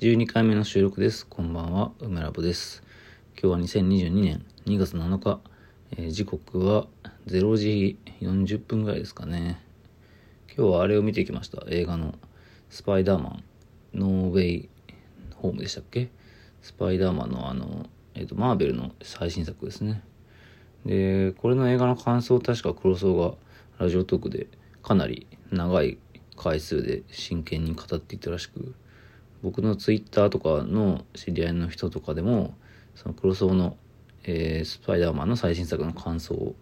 12回目の収録です。こんばんは、梅ラボです。今日は2022年2月7日、えー時刻は0時40分ぐらいですかね。今日はあれを見てきました。映画のスパイダーマン、ノーウェイホームでしたっけ？スパイダーマンのあの、えっ、と、マーベルの最新作ですね。で、これの映画の感想を確か黒荘がラジオトークでかなり長い回数で真剣に語っていたらしく、僕のツイッターとかの知り合いの人とかでも、その黒荘の、えースパイダーマンの最新作の感想を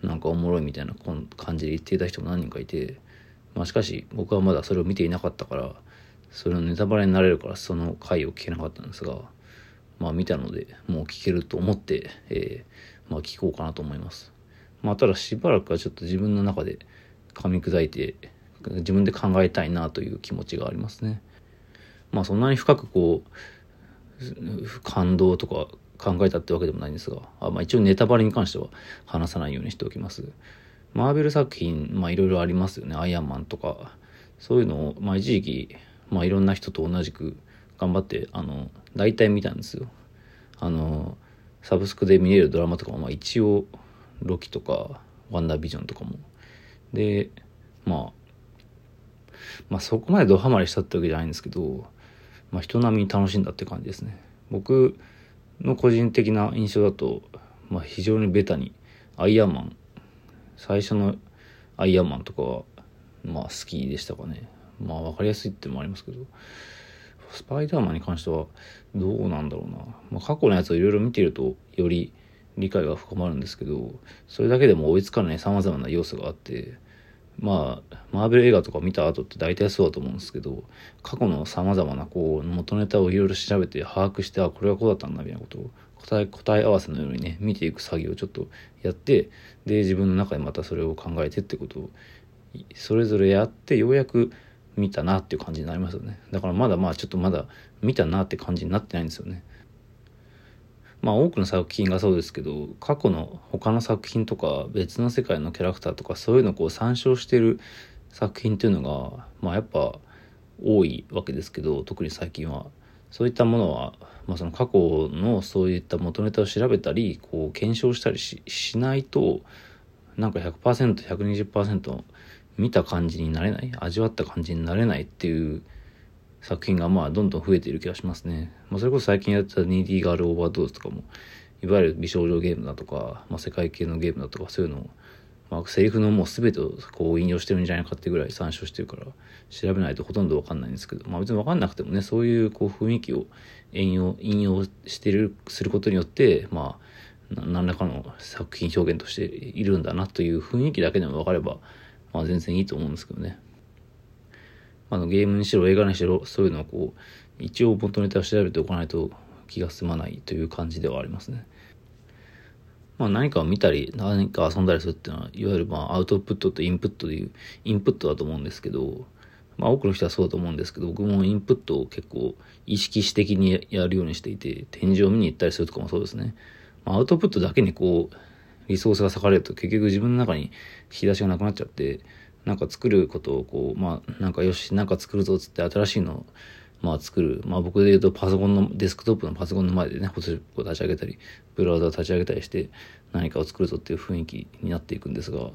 なんかおもろいみたいな感じで言っていた人も何人かいて、まあしかし僕はまだそれを見ていなかったから、それのネタバレになれるからその回を聞けなかったんですが、まあ見たのでもう聞けると思って、えーまあ聞こうかなと思います。まあただしばらくはちょっと自分の中で噛み砕いて自分で考えたいなという気持ちがありますね。まあそんなに深くこう感動とか考えたってわけでもないんですが、あまあ一応ネタバレに関しては話さないようにしておきます。マーベル作品、まあいろいろありますよね。アイアンマンとか、そういうのを、まあ一時期、まあいろんな人と同じく頑張って、あの、大体見たんですよ。あの、サブスクで見れるドラマとかも、まあ一応、ロキとか、ワンダービジョンとかも。で、まあ、まあそこまでドハマりしたってわけじゃないんですけど、まあ人並みに楽しんだって感じですね。僕の個人的な印象だと、まあ非常にベタに、アイアンマン、最初のアイアンマンとかは、まあ好きでしたかね。まあわかりやすいってもありますけど、スパイダーマンに関してはどうなんだろうな。まあ過去のやつをいろいろ見てると、より理解が深まるんですけど、それだけでも追いつかない様々な要素があって、まあ、マーベル映画とか見た後って大体そうだと思うんですけど、過去の様々なこう、元ネタをいろいろ調べて把握して、あ、これはこうだったんだみたいなことを答え、答え合わせのようにね、見ていく作業をちょっとやって、で、自分の中でまたそれを考えてってことを、それぞれやって、ようやく見たなっていう感じになりますよね。だからまだまあちょっとまだ見たなって感じになってないんですよね。まあ多くの作品がそうですけど過去の他の作品とか別の世界のキャラクターとかそういうのをこう参照してる作品っていうのがまあやっぱ多いわけですけど特に最近は。そういったものは、まあ、その過去のそういった元ネタを調べたりこう検証したりししないとなんか 100%120% 見た感じになれない味わった感じになれないっていう作品がまあどんどん増えている気がしますね。まあ、それこそ最近やってたニーディーガールオーバードーズとかも、いわゆる美少女ゲームだとか、まあ、世界系のゲームだとかそういうのを、まあ、セリフのもう全てをこう引用してるんじゃないかってぐらい参照してるから、調べないとほとんどわかんないんですけど、まあ別にわかんなくてもね、そういうこう雰囲気を引用、引用してる、することによって、まあ、何らかの作品表現としているんだなという雰囲気だけでも分かれば、まあ全然いいと思うんですけどね。あのゲームにしろ映画にしろそういうのをこう一応元ネタを調べておかないと気が済まないという感じではありますね。まあ何かを見たり何か遊んだりするっていうのはいわゆるまあアウトプットとインプットでいうインプットだと思うんですけどまあ多くの人はそうだと思うんですけど僕もインプットを結構意識し的にやるようにしていて展示を見に行ったりするとかもそうですね。ま、アウトプットだけにこうリソースが割かれると結局自分の中に引き出しがなくなっちゃってなんか作ることをこう、まあ、なんかよし、なんか作るぞっつって新しいのを、まあ作る。まあ僕で言うとパソコンの、デスクトップのパソコンの前でね、ホスを立ち上げたり、ブラウザを立ち上げたりして何かを作るぞっていう雰囲気になっていくんですが、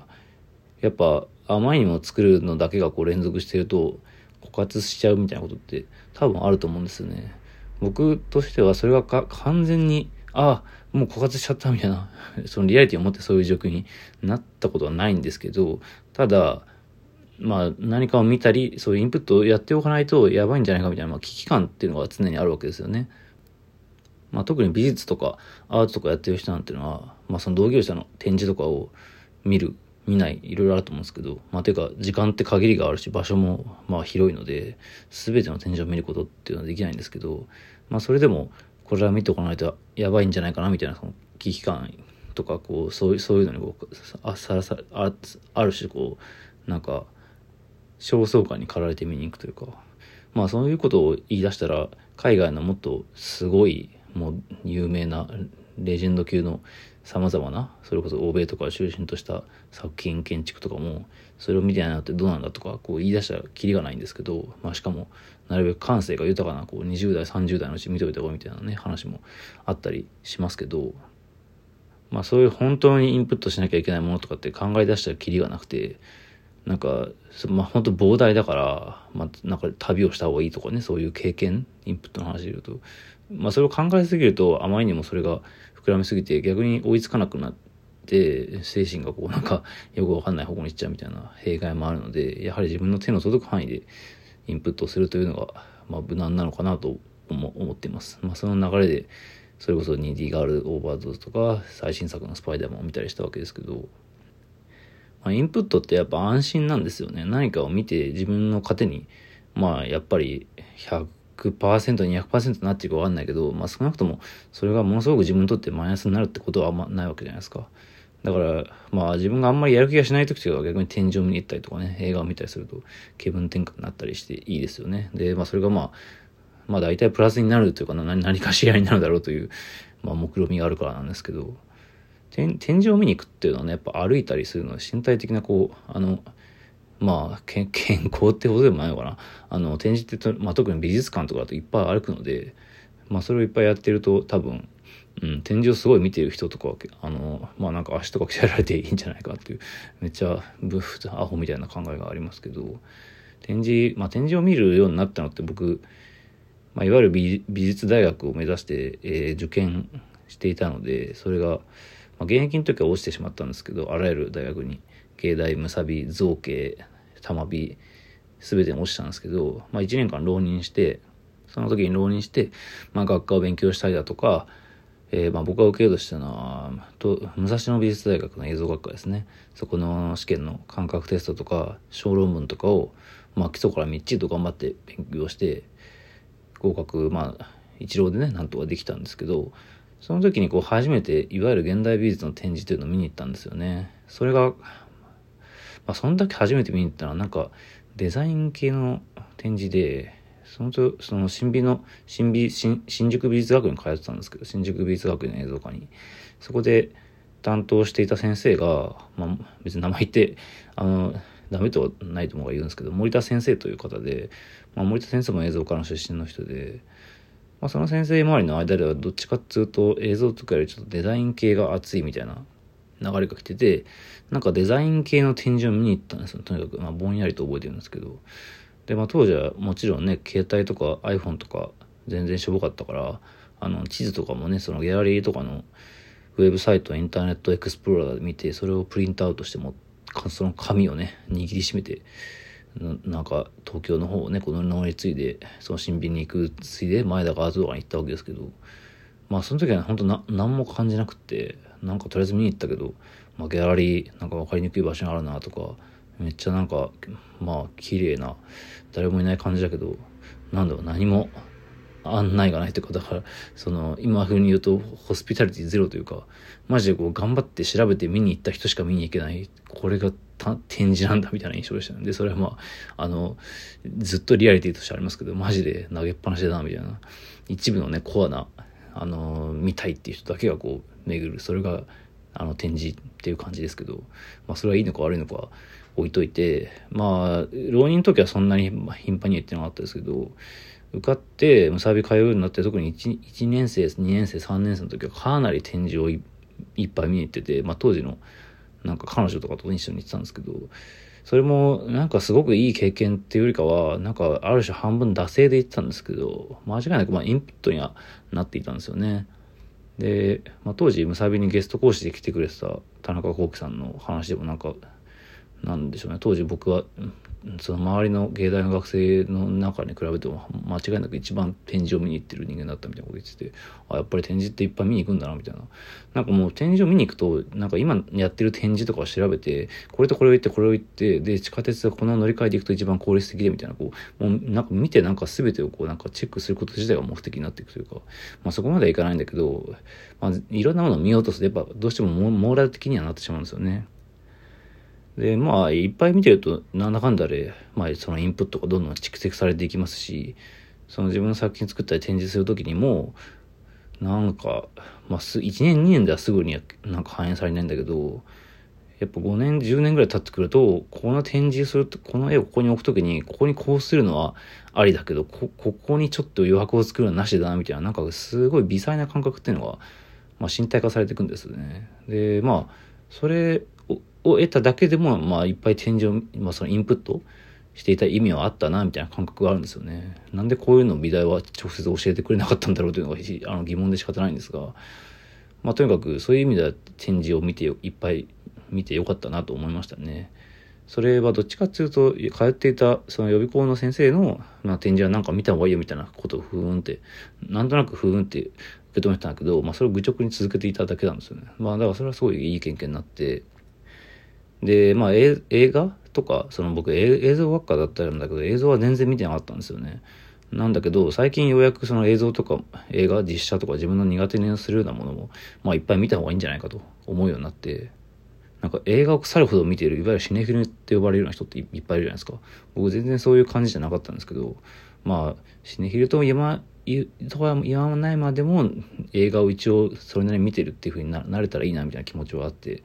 やっぱ、あまりにも作るのだけがこう連続してると、枯渇しちゃうみたいなことって多分あると思うんですよね。僕としてはそれがか完全に、ああ、もう枯渇しちゃったみたいな、そのリアリティを持ってそういう状況になったことはないんですけど、ただ、まあ何かを見たり、そういうインプットをやっておかないとやばいんじゃないかみたいな、まあ、危機感っていうのが常にあるわけですよね。まあ特に美術とかアートとかやってる人なんていうのは、まあその同業者の展示とかを見る、見ない、いろいろあると思うんですけど、まあていうか時間って限りがあるし場所もまあ広いので、全ての展示を見ることっていうのはできないんですけど、まあそれでもこれは見ておかないとやばいんじゃないかなみたいなその危機感とかこうそういうそういうのにこうあさらさあある種こうなんか焦燥感に駆られて見に行くというかまあそういうことを言い出したら海外のもっとすごいもう有名なレジェンド級の様々な、それこそ欧米とかを中心とした作品建築とかも、それを見てないなってどうなんだとか、こう言い出したらキリがないんですけど、まあしかも、なるべく感性が豊かな、こう20代、30代のうち見といた方がみたいなね、話もあったりしますけど、まあそういう本当にインプットしなきゃいけないものとかって考え出したらキリがなくて、なんか、まあ本当膨大だから、まあなんか旅をした方がいいとかね、そういう経験、インプットの話で言うと、まあそれを考えすぎるとあまりにもそれが膨らみすぎて逆に追いつかなくなって、精神がこうなんかよくわかんない方向に行っちゃうみたいな弊害もあるので、やはり自分の手の届く範囲でインプットするというのが、まあ無難なのかなと思っています。まあその流れで、それこそ 2D ガールオーバードーズとか最新作のスパイダーマンを見たりしたわけですけど、まあ、インプットってやっぱ安心なんですよね。何かを見て自分の糧に、まあやっぱり100%、200%になっていくかわかんないけど、まあ少なくともそれがものすごく自分にとってマイナスになるってことはあんまないわけじゃないですか。だから、まあ自分があんまりやる気がしない時とかは逆に天井見に行ったりとかね、映画を見たりすると気分転換になったりしていいですよね。で、まあそれがまあ、まあ大体プラスになるというか何何かしらになるだろうという、まあ目論みがあるからなんですけど、天井を見に行くっていうのはね、やっぱ歩いたりするのは身体的なこう、あの、まあ、健康ってことでもないのかな。あの、展示ってまあ、特に美術館とかだといっぱい歩くので、まあ、それをいっぱいやってると多分、うん、展示をすごい見てる人とかは、あの、まあなんか足とか鍛えられていいんじゃないかっていう、めっちゃブフ、アホみたいな考えがありますけど、展示、まあ展示を見るようになったのって僕、まあいわゆる美術大学を目指して、えー、受験していたので、それが、まあ現役の時は落ちてしまったんですけど、あらゆる大学に。芸大むさび造形玉美全てに落ちたんですけど、まあ、1年間浪人してその時に浪人して、まあ、学科を勉強したりだとか、えー、まあ僕が受けようとしたのはと武蔵野美術大学の映像学科ですねそこの試験の感覚テストとか小論文とかを、まあ、基礎からみっちりと頑張って勉強して合格まあ一浪でねなんとかできたんですけどその時にこう初めていわゆる現代美術の展示というのを見に行ったんですよねそれがまあ、そんだけ初めて見に行ったのは、なんか、デザイン系の展示で、そのと、その新美の、新美、新新宿美術学院に通ってたんですけど、新宿美術学院の映像科に。そこで担当していた先生が、まあ、別に名前言って、あの、ダメとはないと思うが言うんですけど、森田先生という方で、まあ、森田先生も映像科の出身の人で、まあ、その先生周りの間ではどっちかっていうと映像とかよりちょっとデザイン系が熱いみたいな流れが来てて、なんかデザイン系の展示を見に行ったんですよ。とにかく、まあ、ぼんやりと覚えてるんですけど。で、まあ、当時はもちろんね、携帯とか iPhone とか全然しょぼかったから、あの、地図とかもね、そのギャラリーとかのウェブサイト、インターネットエクスプローラーで見て、それをプリントアウトしても、その紙をね、握りしめて、なんか東京の方をね、この乗り継いで、その新品に行くついで前田川とかに行ったわけですけど、まあその時は本当な何も感じなくってなんかとりあえず見に行ったけど、まあ、ギャラリーなんか分かりにくい場所があるなとかめっちゃなんかまあ綺麗な誰もいない感じだけどなんだろう何も案内がないというかだからその今風に言うとホスピタリティゼロというかマジでこう頑張って調べて見に行った人しか見に行けないこれが展示なんだみたいな印象でしたねでそれはまああのずっとリアリティとしてありますけどマジで投げっぱなしだなみたいな一部のねコアなあの見たいっていう人だけがこう巡る。それがあの展示っていう感じですけど、まあ、それはいいのか悪いのか置いといてまあ浪人の時はそんなに頻繁には行ってなかったですけど受かってむさび通うようになって特に 1, 1年生2年生3年生の時はかなり展示をいっぱい見に行ってて、まあ、当時のなんか彼女とかと一緒に行ってたんですけどそれもなんかすごくいい経験っていうよりかは、なんかある種半分惰性で言ってたんですけど、間違いなくまあインプットにはなっていたんですよね。で、まあ、当時ムサビにゲスト講師で来てくれてた田中幸喜さんの話でもなんか、なんでしょうね、当時僕はその周りの芸大の学生の中に比べても間違いなく一番展示を見に行ってる人間だったみたいなこと言っててあやっぱり展示っていっぱい見に行くんだなみたいななんかもう展示を見に行くとなんか今やってる展示とかを調べてこれとこれを言ってこれを言ってで地下鉄でこの乗り換えで行くと一番効率的でみたいなこうもうなんか見てなんか全てをこうなんかチェックすること自体が目的になっていくというかまあそこまではいかないんだけど、まあ、いろんなものを見ようとするとやっぱどうしても網羅的にはなってしまうんですよね。で、まあ、いっぱい見てると、なんだかんだで、まあ、そのインプットがどんどん蓄積されていきますし、その自分の作品作ったり展示するときにも、なんか、まあ、す、1年2年ではすぐにはなんか反映されないんだけど、やっぱ5年、10年ぐらい経ってくると、この展示すると、この絵をここに置くときに、ここにこうするのはありだけど、こ、ここにちょっと余白を作るのはなしだな、みたいな、なんかすごい微細な感覚っていうのが、まあ、身体化されていくんですよね。で、まあ、それを得ただけでも、まあ、いっぱい展示を、まあ、そのインプットしていた意味はあったな、みたいな感覚があるんですよね。なんでこういうのを美大は直接教えてくれなかったんだろうというのがあの疑問で仕方ないんですが、まあ、とにかくそういう意味では展示を見ていっぱい見てよかったなと思いましたね。それはどっちかっていうと、通っていたその予備校の先生の、まあ、展示はなんか見た方がいいよみたいなことをふーんって、なんとなくふーんって受け止めてたんだけど、まあ、それを愚直に続けていただけなんですよね。まあ、だからそれはすごいいい経験になって、で、まあ、映画とか、その僕映像学科だったんだけど、映像は全然見てなかったんですよね。なんだけど、最近ようやくその映像とか映画、実写とか自分の苦手にするようなものも、まあいっぱい見た方がいいんじゃないかと思うようになって、なんか映画を腐るほど見ている、いわゆるシネフィルって呼ばれるような人っていっぱいいるじゃないですか。僕全然そういう感じじゃなかったんですけど、まあ、シネフィルと言わとは言わないまでも映画を一応それなりに見てるっていう風になれたらいいなみたいな気持ちはあって、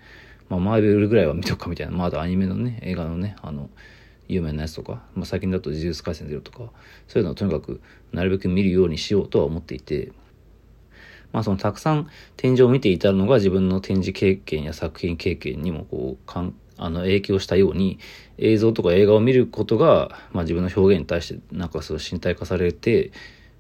まあ、マーベルぐらいは見とくかみたいな、まあ、あとアニメのね、映画のね、あの、有名なやつとか、まあ、最近だと呪術廻戦ゼロとか、そういうのをとにかくなるべく見るようにしようとは思っていて、まあそのたくさん展示を見ていたのが自分の展示経験や作品経験にもこう、かんあの影響したように映像とか映画を見ることが、まあ、自分の表現に対してなんかそう身体化されて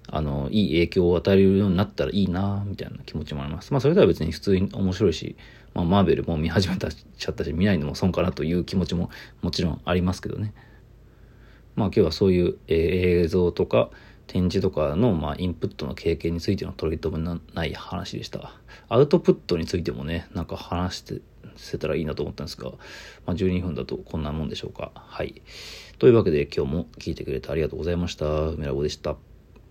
あのいい影響を与えるようになったらいいなみたいな気持ちもあります。まあそれでは別に普通に面白いし、まあ、マーベルも見始めた しちゃったし見ないのも損かなという気持ちももちろんありますけどね。まあ今日はそういう、えー、映像とか展示とかの、まあ、インプットの経験についての取り留めのない話でした。アウトプットについてもね、なんか話してせたらいいなと思ったんですが、まあ、12分だとこんなもんでしょうか。はい。というわけで今日も聞いてくれてありがとうございました。梅ラボでした。